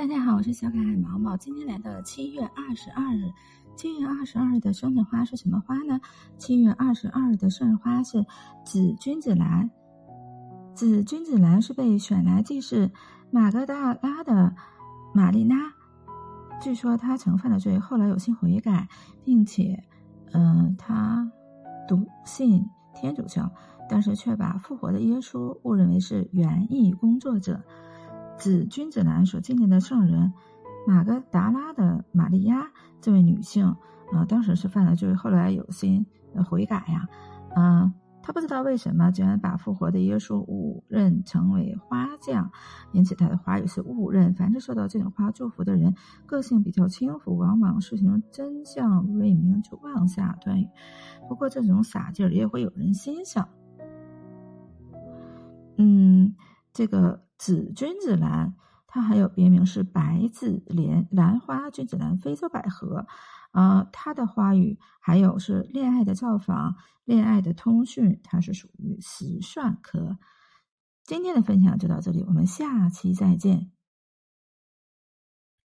大家好，我是小可爱毛毛。今天来到了七月二十二日，七月二十二日的生日花是什么花呢？七月二十二日的生日花是紫君子兰。紫君子兰是被选来祭祀马格达拉的玛丽娜。据说她曾犯了罪，后来有心悔改，并且，嗯，她笃信天主教，但是却把复活的耶稣误认为是园艺工作者。紫君子兰所纪念的圣人玛格达拉的玛利亚，这位女性，呃，当时是犯了罪，后来有心悔改呀，嗯，她不知道为什么居然把复活的耶稣误认成为花匠，因此她的花语是误认。凡是受到这种花祝福的人，个性比较轻浮，往往事情真相未明就妄下断语。不过这种傻劲儿也会有人欣赏。嗯，这个。紫君子兰，它还有别名是白紫莲、兰花君子兰、非洲百合，啊，它的花语还有是恋爱的造访、恋爱的通讯，它是属于石蒜科。今天的分享就到这里，我们下期再见。